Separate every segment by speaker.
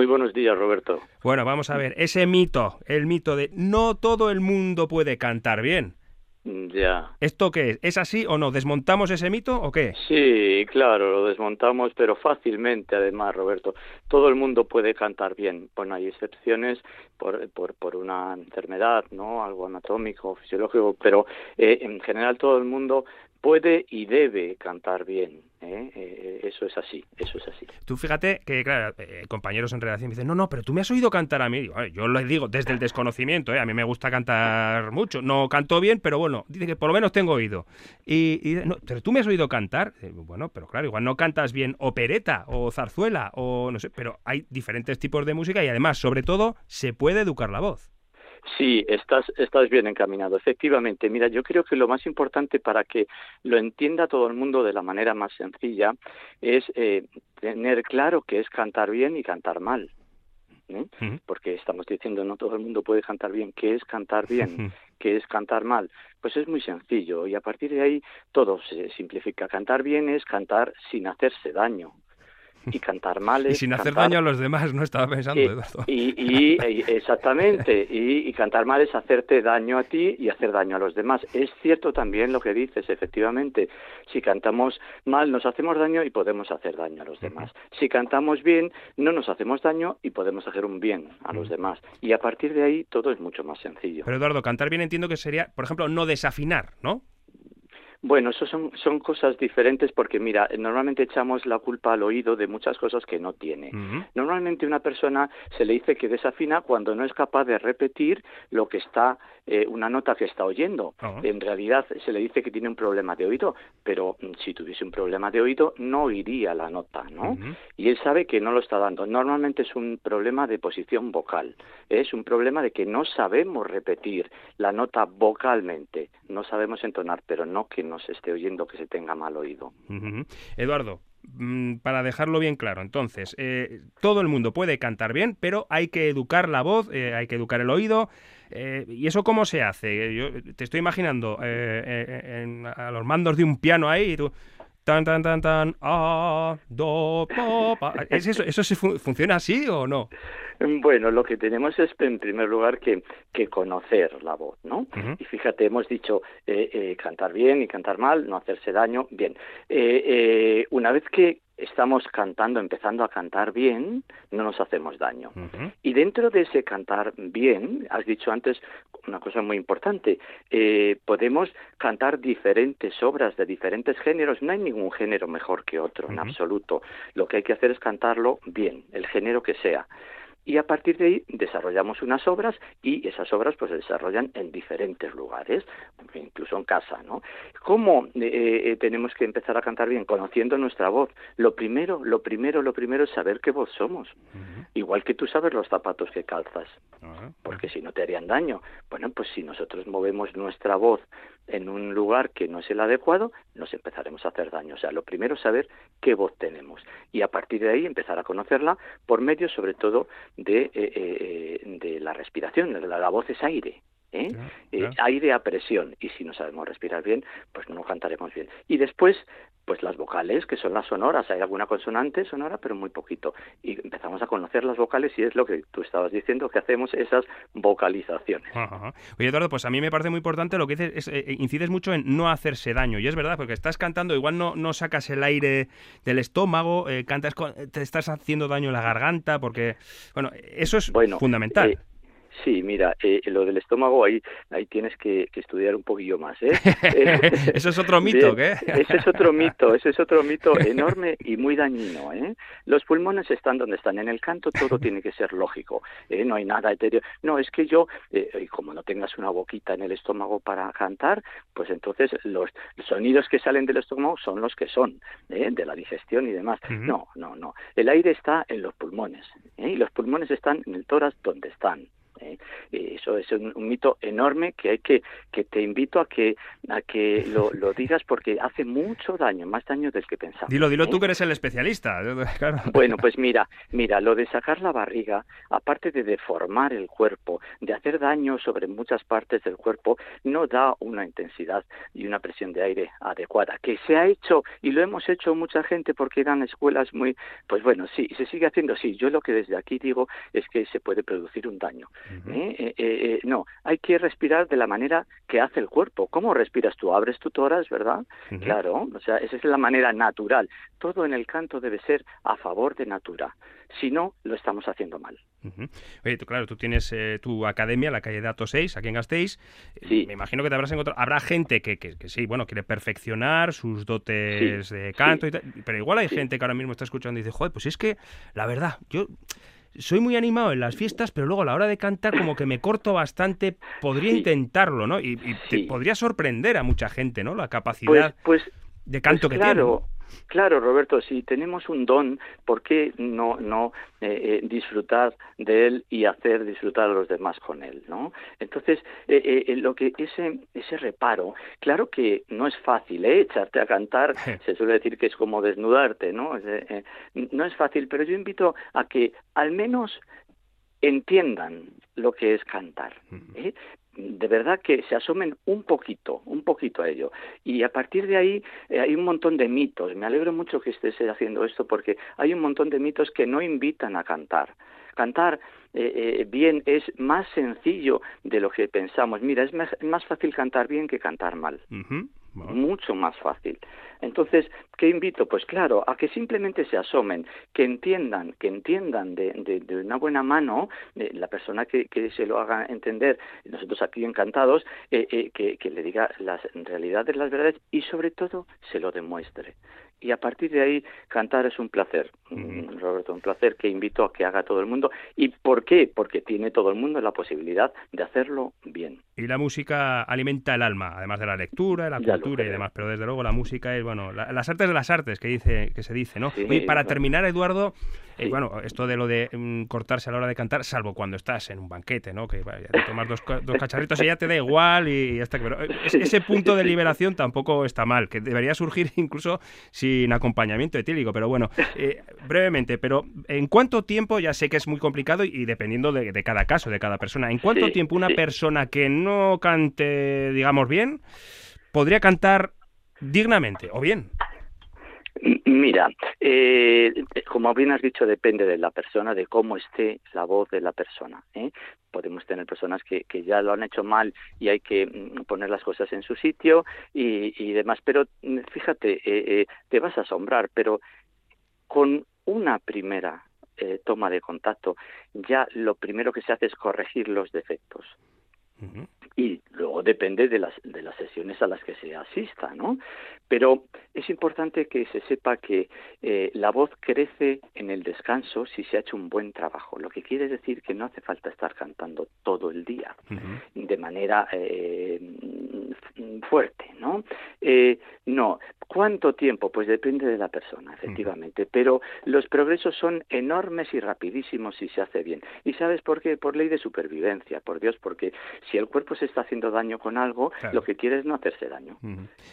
Speaker 1: Muy buenos días, Roberto.
Speaker 2: Bueno, vamos a ver, ese mito, el mito de no todo el mundo puede cantar bien.
Speaker 1: Ya.
Speaker 2: ¿Esto qué es? ¿Es así o no? ¿Desmontamos ese mito o qué?
Speaker 1: Sí, claro, lo desmontamos, pero fácilmente además, Roberto. Todo el mundo puede cantar bien. Bueno, hay excepciones por, por, por una enfermedad, ¿no? Algo anatómico, fisiológico, pero eh, en general todo el mundo puede y debe cantar bien. ¿Eh? Eh, eso es así, eso es así.
Speaker 2: Tú fíjate que, claro, eh, compañeros en redacción me dicen, no, no, pero tú me has oído cantar a mí. Digo, yo les digo desde el desconocimiento, a mí me gusta cantar mucho. No canto bien, pero bueno, dice que por lo menos tengo oído. Y, y no, pero tú me has oído cantar. Bueno, pero claro, igual no cantas bien opereta o zarzuela o no sé, pero hay diferentes tipos de música y además, sobre todo, se puede educar la voz.
Speaker 1: Sí, estás, estás bien encaminado. Efectivamente, mira, yo creo que lo más importante para que lo entienda todo el mundo de la manera más sencilla es eh, tener claro que es cantar bien y cantar mal. ¿eh? Porque estamos diciendo no todo el mundo puede cantar bien. ¿Qué es cantar bien? ¿Qué es cantar mal? Pues es muy sencillo y a partir de ahí todo se simplifica. Cantar bien es cantar sin hacerse daño y cantar mal
Speaker 2: y sin hacer daño a los demás no estaba pensando Eduardo
Speaker 1: y, exactamente y, cantar mal es hacerte daño a ti y hacer daño a los demás. Es cierto también lo que dices efectivamente si cantamos mal nos hacemos daño y podemos hacer daño a los demás. Si cantamos bien no nos hacemos daño y podemos hacer un bien a los demás. Y a partir de ahí todo es mucho más sencillo.
Speaker 2: Pero Eduardo cantar bien entiendo que sería por ejemplo no desafinar no
Speaker 1: bueno, eso son, son cosas diferentes porque, mira, normalmente echamos la culpa al oído de muchas cosas que no tiene. Normalmente una persona se le dice que desafina cuando no es capaz de repetir lo que está, eh, una nota que está oyendo. Ah. En realidad se le dice que tiene un problema de oído, pero mm, si tuviese un problema de oído no oiría la nota, ¿no? Y él sabe que no lo está dando. Normalmente es un problema de posición vocal. Es un problema de que no sabemos repetir la nota vocalmente. No sabemos entonar, pero no que no se esté oyendo que se tenga mal oído.
Speaker 2: Eduardo, mm, para dejarlo bien claro, entonces, eh, todo el mundo puede cantar bien, pero hay que educar la voz, eh, hay que educar el oído. Eh, ¿Y eso cómo se hace? Yo te estoy imaginando a los mandos de un piano ahí y tan tan tan tan a do ¿Es eso, eso se funciona así o no?
Speaker 1: Bueno, lo que tenemos es en primer lugar que, que conocer la voz, ¿no? Y fíjate, hemos dicho eh, eh, cantar bien y cantar mal, no hacerse daño. Bien, eh, una vez que estamos cantando, empezando a cantar bien, no nos hacemos daño. Y dentro de ese cantar bien, has dicho antes una cosa muy importante, eh, podemos cantar diferentes obras de diferentes géneros, no hay ningún género mejor que otro, en absoluto. Lo que hay que hacer es cantarlo bien, el género que sea y a partir de ahí desarrollamos unas obras y esas obras pues se desarrollan en diferentes lugares, incluso en casa, ¿no? ¿Cómo eh, eh, tenemos que empezar a cantar bien? Conociendo nuestra voz. Lo primero, lo primero, lo primero es saber qué voz somos. Igual que tú sabes los zapatos que calzas, porque si no te harían daño. Bueno, pues si nosotros movemos nuestra voz en un lugar que no es el adecuado, nos empezaremos a hacer daño. O sea, lo primero es saber qué voz tenemos y a partir de ahí empezar a conocerla por medio, sobre todo, de, eh, eh, de la respiración. La, la voz es aire. ¿Eh? eh aire a presión y si no sabemos respirar bien pues no cantaremos bien. Y después pues las vocales que son las sonoras. Hay alguna consonante sonora pero muy poquito. Y empezamos a conocer las vocales y es lo que tú estabas diciendo que hacemos esas vocalizaciones.
Speaker 2: Oye Eduardo pues a mí me parece muy importante lo que dices es, eh, incides mucho en no hacerse daño. Y es verdad porque estás cantando igual no, no sacas el aire del estómago eh, cantas te estás haciendo daño en la garganta porque bueno eso es fundamental
Speaker 1: Sí, mira, eh, lo del estómago ahí ahí tienes que, estudiar un poquillo más, ¿eh?
Speaker 2: eso es otro mito, ¿qué?
Speaker 1: ese es otro mito, ese es otro mito enorme y muy dañino, ¿eh? Los pulmones están donde están. En el canto todo tiene que ser lógico, ¿eh? No hay nada etéreo. No, es que yo, eh, como no tengas una boquita en el estómago para cantar, pues entonces los sonidos que salen del estómago son los que son, ¿eh? De la digestión y demás. No, no, no. El aire está en los pulmones, ¿eh? Y los pulmones están en el tórax donde están. ¿Eh? Eso es un, mito enorme que hay que que te invito a que a que lo, lo, digas porque hace mucho daño, más daño del que pensamos.
Speaker 2: Dilo, dilo tú ¿eh? que eres el especialista.
Speaker 1: Bueno, pues mira, mira, lo de sacar la barriga, aparte de deformar el cuerpo, de hacer daño sobre muchas partes del cuerpo, no da una intensidad y una presión de aire adecuada. Que se ha hecho y lo hemos hecho mucha gente porque eran escuelas muy, pues bueno, sí, se sigue haciendo, sí. Yo lo que desde aquí digo es que se puede producir un daño. ¿Eh? Eh, eh, no, hay que respirar de la manera que hace el cuerpo. ¿Cómo respiras tú? Abres tu toras, ¿verdad? Claro, o sea, esa es la manera natural. Todo en el canto debe ser a favor de natura. Si no, lo estamos haciendo mal.
Speaker 2: Oye, tú, claro, tú tienes tu academia, la calle Dato 6, aquí en Gasteiz. Sí. Me imagino que te habrás encontrado. Habrá gente que, que, sí, bueno, quiere perfeccionar sus dotes de canto y tal, pero igual hay gente que ahora mismo está escuchando y dice, joder, pues es que, la verdad, yo soy muy animado en las fiestas, pero luego a la hora de cantar como que me corto bastante, podría intentarlo, ¿no? Y, te podría sorprender a mucha gente, ¿no? La capacidad pues, pues, de canto pues que tiene.
Speaker 1: Claro, Roberto, si tenemos un don, ¿por qué no, no eh, eh, disfrutar de él y hacer disfrutar a los demás con él? ¿no? Entonces, eh, lo que ese, ese reparo, claro que no es fácil, ¿eh? echarte a cantar, se suele decir que es como desnudarte, ¿no? no es fácil, pero yo invito a que al menos entiendan lo que es cantar. ¿eh? De verdad que se asomen un poquito, un poquito a ello. Y a partir de ahí eh, hay un montón de mitos. Me alegro mucho que estés haciendo esto porque hay un montón de mitos que no invitan a cantar. Cantar eh, eh, bien es más sencillo de lo que pensamos. Mira, es más, fácil cantar bien que cantar mal. Mucho más fácil. Entonces, ¿qué invito? Pues claro, a que simplemente se asomen, que entiendan, que entiendan de, de, una buena mano, de la persona que, que, se lo haga entender, nosotros aquí encantados, eh, eh, que, que le diga las realidades, las verdades y sobre todo se lo demuestre y a partir de ahí cantar es un placer, mm, Roberto, un placer que invito a que haga todo el mundo. ¿Y por qué? Porque tiene todo el mundo la posibilidad de hacerlo bien.
Speaker 2: Y la música alimenta el alma, además de la lectura, la cultura y demás, pero desde luego la música es, bueno, las artes de las artes que dice que se dice, ¿no? y para terminar, Eduardo, eh, bueno, esto de lo de mm, cortarse a la hora de cantar, salvo cuando estás en un banquete, ¿no? Que vaya, te tomas dos, dos cacharritos y ya te da igual y, ya está. Pero eh, ese punto de liberación tampoco está mal, que debería surgir incluso sin acompañamiento etílico, pero bueno, eh, brevemente, pero ¿en cuánto tiempo, ya sé que es muy complicado y, dependiendo de, cada caso, de cada persona, ¿en cuánto tiempo una persona que no cante, digamos, bien, podría cantar dignamente o bien?
Speaker 1: Mira, eh, como bien has dicho, depende de la persona, de cómo esté la voz de la persona. ¿eh? Podemos tener personas que, ya lo han hecho mal y hay que mm, poner las cosas en su sitio y, demás. Pero mm, fíjate, eh, eh, te vas a asombrar, pero con una primera toma de contacto, ya lo primero que se hace es corregir los defectos y luego depende de las, de las sesiones a las que se asista, ¿no? Pero es importante que se sepa que eh, la voz crece en el descanso si se ha hecho un buen trabajo, lo que quiere decir que no hace falta estar cantando todo el día. De manera eh, fuerte, ¿no? Eh, no, ¿cuánto tiempo? Pues depende de la persona, efectivamente, pero los progresos son enormes y rapidísimos si se hace bien. ¿Y sabes por qué? Por ley de supervivencia, por Dios, porque si el cuerpo se está haciendo daño con algo, lo que quiere es no hacerse daño.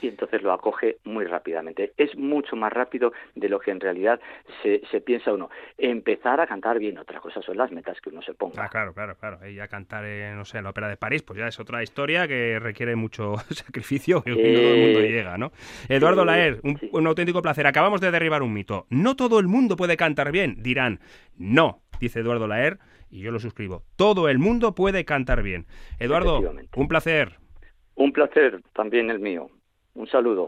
Speaker 1: Y entonces lo acoge muy rápidamente. Es mucho más rápido de lo que en realidad se, se piensa uno. Empezar a cantar bien, otra cosa son las metas que uno se ponga.
Speaker 2: Ah, claro, claro, claro. Y ya cantar, no sé, en la ópera de París, pues ya es otra historia que requiere mucho sacrificio y no todo el mundo eh, llega, ¿no? Eduardo Laer, un, un auténtico placer. Acabamos de derribar un mito. No todo el mundo puede cantar bien, dirán. No, dice Eduardo Laer y yo lo suscribo. Todo el mundo puede cantar bien. Eduardo, un placer.
Speaker 1: Un placer también el mío. Un saludo.